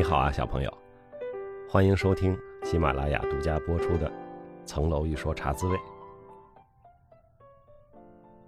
你好啊，小朋友，欢迎收听喜马拉雅独家播出的《层楼一说茶滋味》。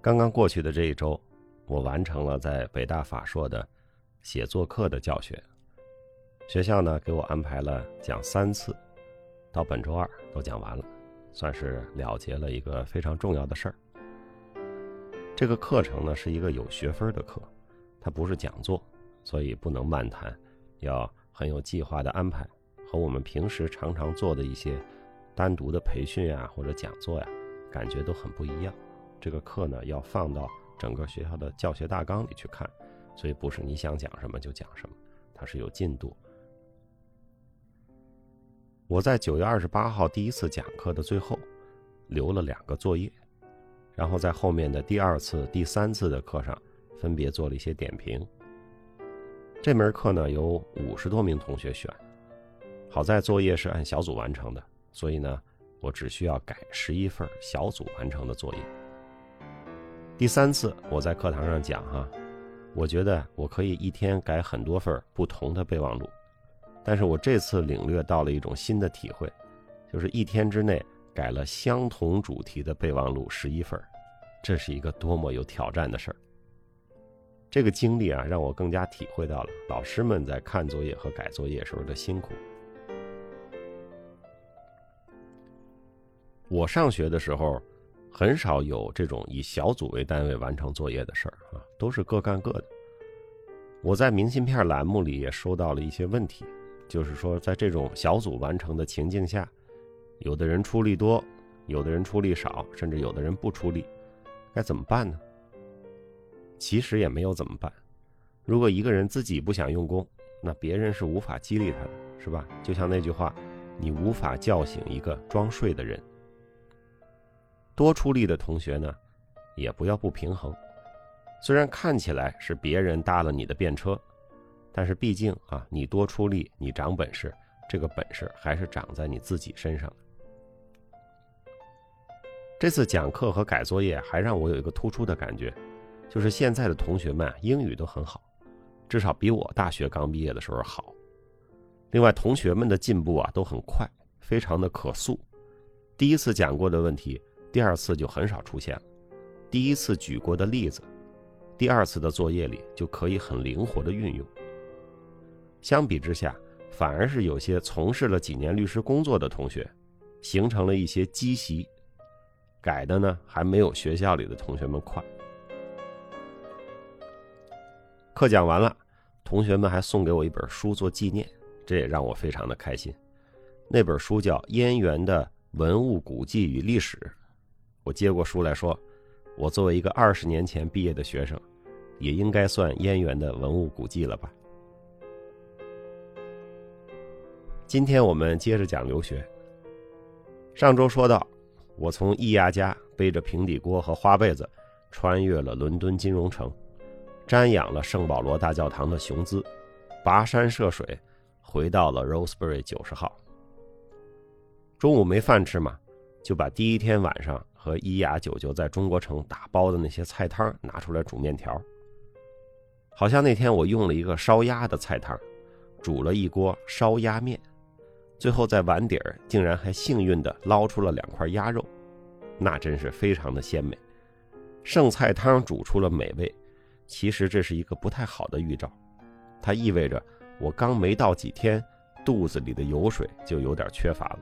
刚刚过去的这一周，我完成了在北大法硕的写作课的教学。学校呢给我安排了讲三次，到本周二都讲完了，算是了结了一个非常重要的事儿。这个课程呢是一个有学分的课，它不是讲座，所以不能漫谈，要很有计划的安排，和我们平时常常做的一些单独的培训呀或者讲座呀，感觉都很不一样。这个课呢要放到整个学校的教学大纲里去看，所以不是你想讲什么就讲什么，它是有进度。我在九月二十八号第一次讲课的最后，留了两个作业。然后在后面的第二次、第三次的课上，分别做了一些点评。这门课呢有五十多名同学选，好在作业是按小组完成的，所以呢我只需要改十一份小组完成的作业。第三次我在课堂上讲哈，我觉得我可以一天改很多份不同的备忘录，但是我这次领略到了一种新的体会，就是一天之内。改了相同主题的备忘录十一份这是一个多么有挑战的事儿。这个经历啊，让我更加体会到了老师们在看作业和改作业时候的辛苦。我上学的时候，很少有这种以小组为单位完成作业的事儿啊，都是各干各的。我在明信片栏目里也收到了一些问题，就是说在这种小组完成的情境下。有的人出力多，有的人出力少，甚至有的人不出力，该怎么办呢？其实也没有怎么办。如果一个人自己不想用功，那别人是无法激励他的，是吧？就像那句话，你无法叫醒一个装睡的人。多出力的同学呢，也不要不平衡。虽然看起来是别人搭了你的便车，但是毕竟啊，你多出力，你长本事，这个本事还是长在你自己身上的。这次讲课和改作业还让我有一个突出的感觉，就是现在的同学们英语都很好，至少比我大学刚毕业的时候好。另外，同学们的进步啊都很快，非常的可塑。第一次讲过的问题，第二次就很少出现了；第一次举过的例子，第二次的作业里就可以很灵活的运用。相比之下，反而是有些从事了几年律师工作的同学，形成了一些积习。改的呢，还没有学校里的同学们快。课讲完了，同学们还送给我一本书做纪念，这也让我非常的开心。那本书叫《燕园的文物古迹与历史》。我接过书来说，我作为一个二十年前毕业的学生，也应该算燕园的文物古迹了吧？今天我们接着讲留学。上周说到。我从易亚家背着平底锅和花被子，穿越了伦敦金融城，瞻仰了圣保罗大教堂的雄姿，跋山涉水，回到了 Roseberry 九十号。中午没饭吃嘛，就把第一天晚上和伊雅舅舅在中国城打包的那些菜汤拿出来煮面条。好像那天我用了一个烧鸭的菜汤，煮了一锅烧鸭面。最后在碗底儿竟然还幸运地捞出了两块鸭肉，那真是非常的鲜美。剩菜汤煮出了美味，其实这是一个不太好的预兆，它意味着我刚没到几天，肚子里的油水就有点缺乏了。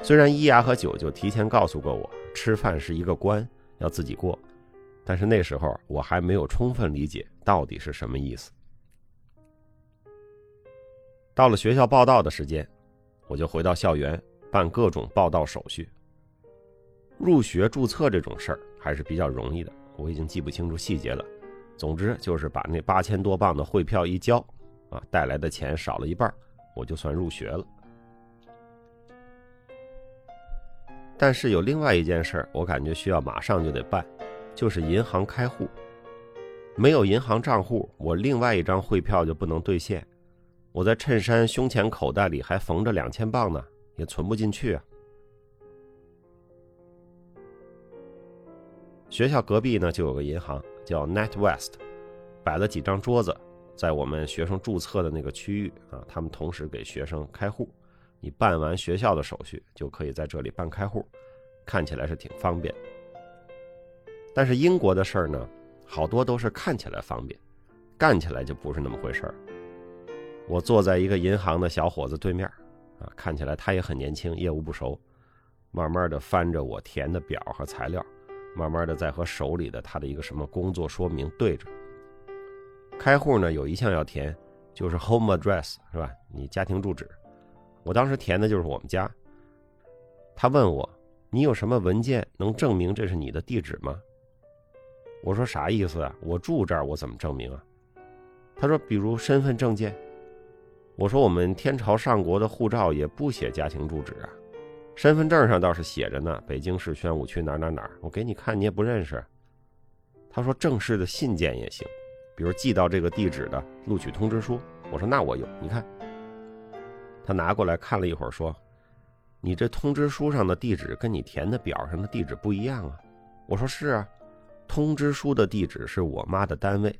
虽然伊牙和九九提前告诉过我，吃饭是一个关，要自己过，但是那时候我还没有充分理解到底是什么意思。到了学校报到的时间。我就回到校园办各种报到手续。入学注册这种事儿还是比较容易的，我已经记不清楚细节了。总之就是把那八千多镑的汇票一交，啊，带来的钱少了一半，我就算入学了。但是有另外一件事儿，我感觉需要马上就得办，就是银行开户。没有银行账户，我另外一张汇票就不能兑现。我在衬衫胸前口袋里还缝着两千镑呢，也存不进去啊。学校隔壁呢就有个银行，叫 NetWest，摆了几张桌子，在我们学生注册的那个区域啊，他们同时给学生开户。你办完学校的手续，就可以在这里办开户，看起来是挺方便。但是英国的事儿呢，好多都是看起来方便，干起来就不是那么回事儿。我坐在一个银行的小伙子对面，啊，看起来他也很年轻，业务不熟，慢慢的翻着我填的表和材料，慢慢的在和手里的他的一个什么工作说明对着。开户呢，有一项要填，就是 home address 是吧？你家庭住址。我当时填的就是我们家。他问我，你有什么文件能证明这是你的地址吗？我说啥意思啊？我住这儿，我怎么证明啊？他说，比如身份证件。我说我们天朝上国的护照也不写家庭住址啊，身份证上倒是写着呢，北京市宣武区哪哪哪。我给你看，你也不认识。他说正式的信件也行，比如寄到这个地址的录取通知书。我说那我有，你看。他拿过来看了一会儿，说：“你这通知书上的地址跟你填的表上的地址不一样啊。”我说：“是啊，通知书的地址是我妈的单位，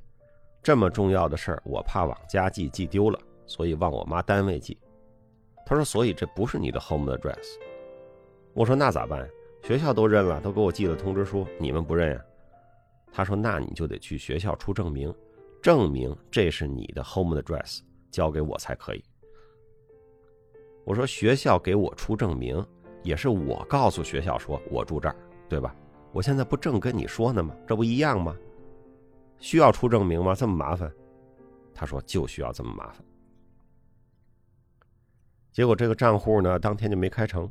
这么重要的事儿，我怕往家寄寄丢了，所以往我妈单位寄。”他说：“所以这不是你的 home address。”我说：“那咋办？学校都认了，都给我寄了通知书，你们不认呀？”他说：“那你就得去学校出证明，证明这是你的 home address，交给我才可以。”我说学校给我出证明，也是我告诉学校说我住这儿，对吧？我现在不正跟你说呢吗？这不一样吗？需要出证明吗？这么麻烦？他说就需要这么麻烦。结果这个账户呢，当天就没开成，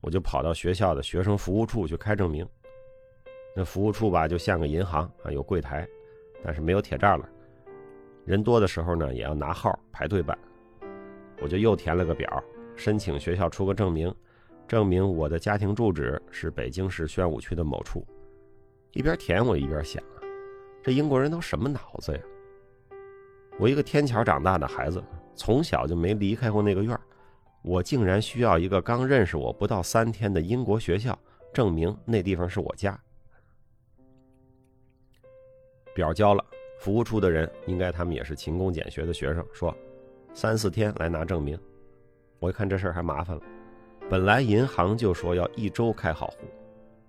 我就跑到学校的学生服务处去开证明。那服务处吧，就像个银行啊，有柜台，但是没有铁栅栏。人多的时候呢，也要拿号排队办。我就又填了个表，申请学校出个证明，证明我的家庭住址是北京市宣武区的某处。一边填我一边想，这英国人都什么脑子呀？我一个天桥长大的孩子，从小就没离开过那个院儿我竟然需要一个刚认识我不到三天的英国学校证明那地方是我家。表交了，服务处的人应该他们也是勤工俭学的学生，说。三四天来拿证明，我一看这事儿还麻烦了。本来银行就说要一周开好户，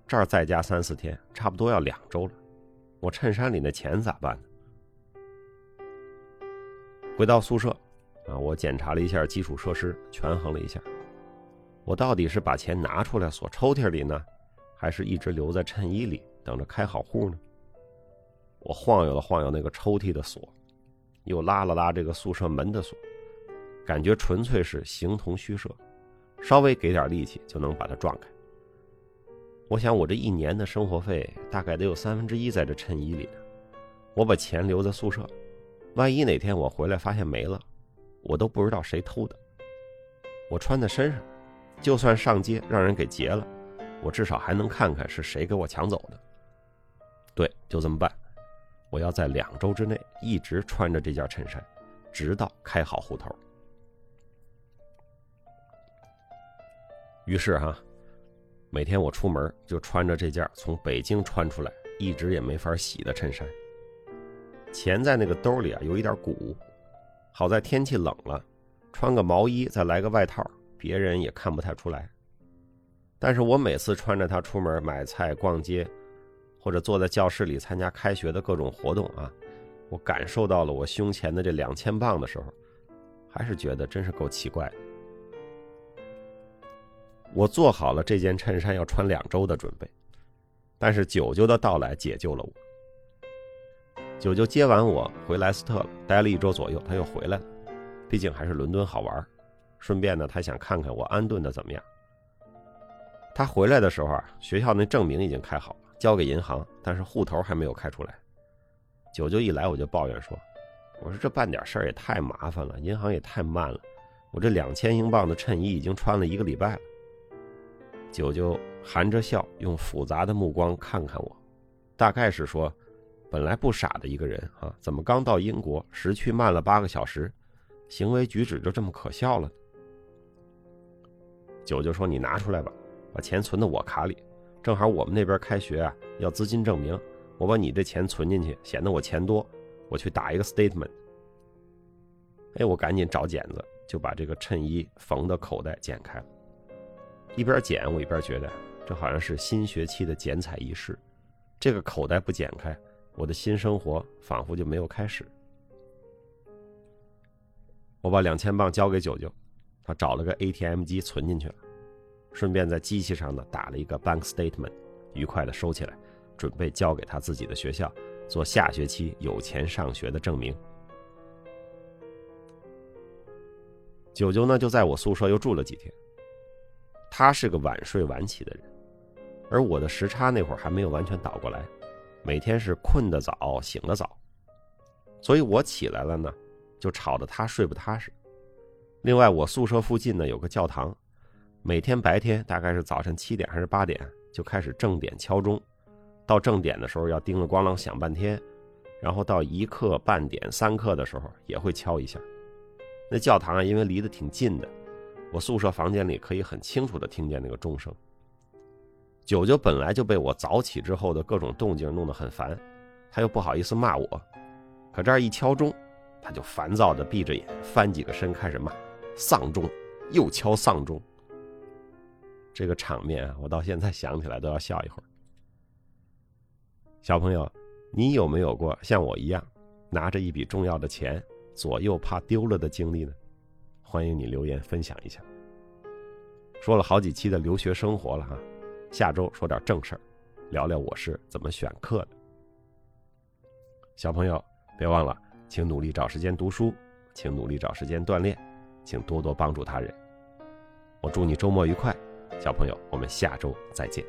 这儿再加三四天，差不多要两周了。我衬衫里那钱咋办呢？回到宿舍，啊，我检查了一下基础设施，权衡了一下，我到底是把钱拿出来锁抽屉里呢，还是一直留在衬衣里等着开好户呢？我晃悠了晃悠那个抽屉的锁，又拉了拉这个宿舍门的锁。感觉纯粹是形同虚设，稍微给点力气就能把它撞开。我想我这一年的生活费大概得有三分之一在这衬衣里呢。我把钱留在宿舍，万一哪天我回来发现没了，我都不知道谁偷的。我穿在身上，就算上街让人给劫了，我至少还能看看是谁给我抢走的。对，就这么办。我要在两周之内一直穿着这件衬衫，直到开好户头。于是哈，每天我出门就穿着这件从北京穿出来一直也没法洗的衬衫。钱在那个兜里啊，有一点鼓。好在天气冷了，穿个毛衣再来个外套，别人也看不太出来。但是我每次穿着它出门买菜、逛街，或者坐在教室里参加开学的各种活动啊，我感受到了我胸前的这两千磅的时候，还是觉得真是够奇怪。我做好了这件衬衫要穿两周的准备，但是九九的到来解救了我。九九接完我回莱斯特了，待了一周左右，他又回来了。毕竟还是伦敦好玩，顺便呢，他想看看我安顿的怎么样。他回来的时候啊，学校那证明已经开好了，交给银行，但是户头还没有开出来。九九一来我就抱怨说：“我说这办点事儿也太麻烦了，银行也太慢了。我这两千英镑的衬衣已经穿了一个礼拜了。”九九含着笑，用复杂的目光看看我，大概是说：“本来不傻的一个人啊，怎么刚到英国，时区慢了八个小时，行为举止就这么可笑了？”九九说：“你拿出来吧，把钱存到我卡里，正好我们那边开学啊，要资金证明，我把你这钱存进去，显得我钱多，我去打一个 statement，哎，我赶紧找剪子，就把这个衬衣缝的口袋剪开了。一边剪，我一边觉得这好像是新学期的剪彩仪式。这个口袋不剪开，我的新生活仿佛就没有开始。我把两千镑交给九九，他找了个 ATM 机存进去了，顺便在机器上呢打了一个 bank statement，愉快的收起来，准备交给他自己的学校做下学期有钱上学的证明。九九呢就在我宿舍又住了几天。他是个晚睡晚起的人，而我的时差那会儿还没有完全倒过来，每天是困得早，醒得早，所以我起来了呢。就吵得他睡不踏实。另外，我宿舍附近呢有个教堂，每天白天大概是早晨七点还是八点就开始正点敲钟，到正点的时候要叮了咣啷响半天，然后到一刻、半点、三刻的时候也会敲一下。那教堂啊，因为离得挺近的，我宿舍房间里可以很清楚地听见那个钟声。九九本来就被我早起之后的各种动静弄得很烦，他又不好意思骂我，可这儿一敲钟。他就烦躁的闭着眼，翻几个身，开始骂：“丧钟，又敲丧钟。”这个场面啊，我到现在想起来都要笑一会儿。小朋友，你有没有过像我一样，拿着一笔重要的钱，左右怕丢了的经历呢？欢迎你留言分享一下。说了好几期的留学生活了哈，下周说点正事儿，聊聊我是怎么选课的。小朋友，别忘了。请努力找时间读书，请努力找时间锻炼，请多多帮助他人。我祝你周末愉快，小朋友，我们下周再见。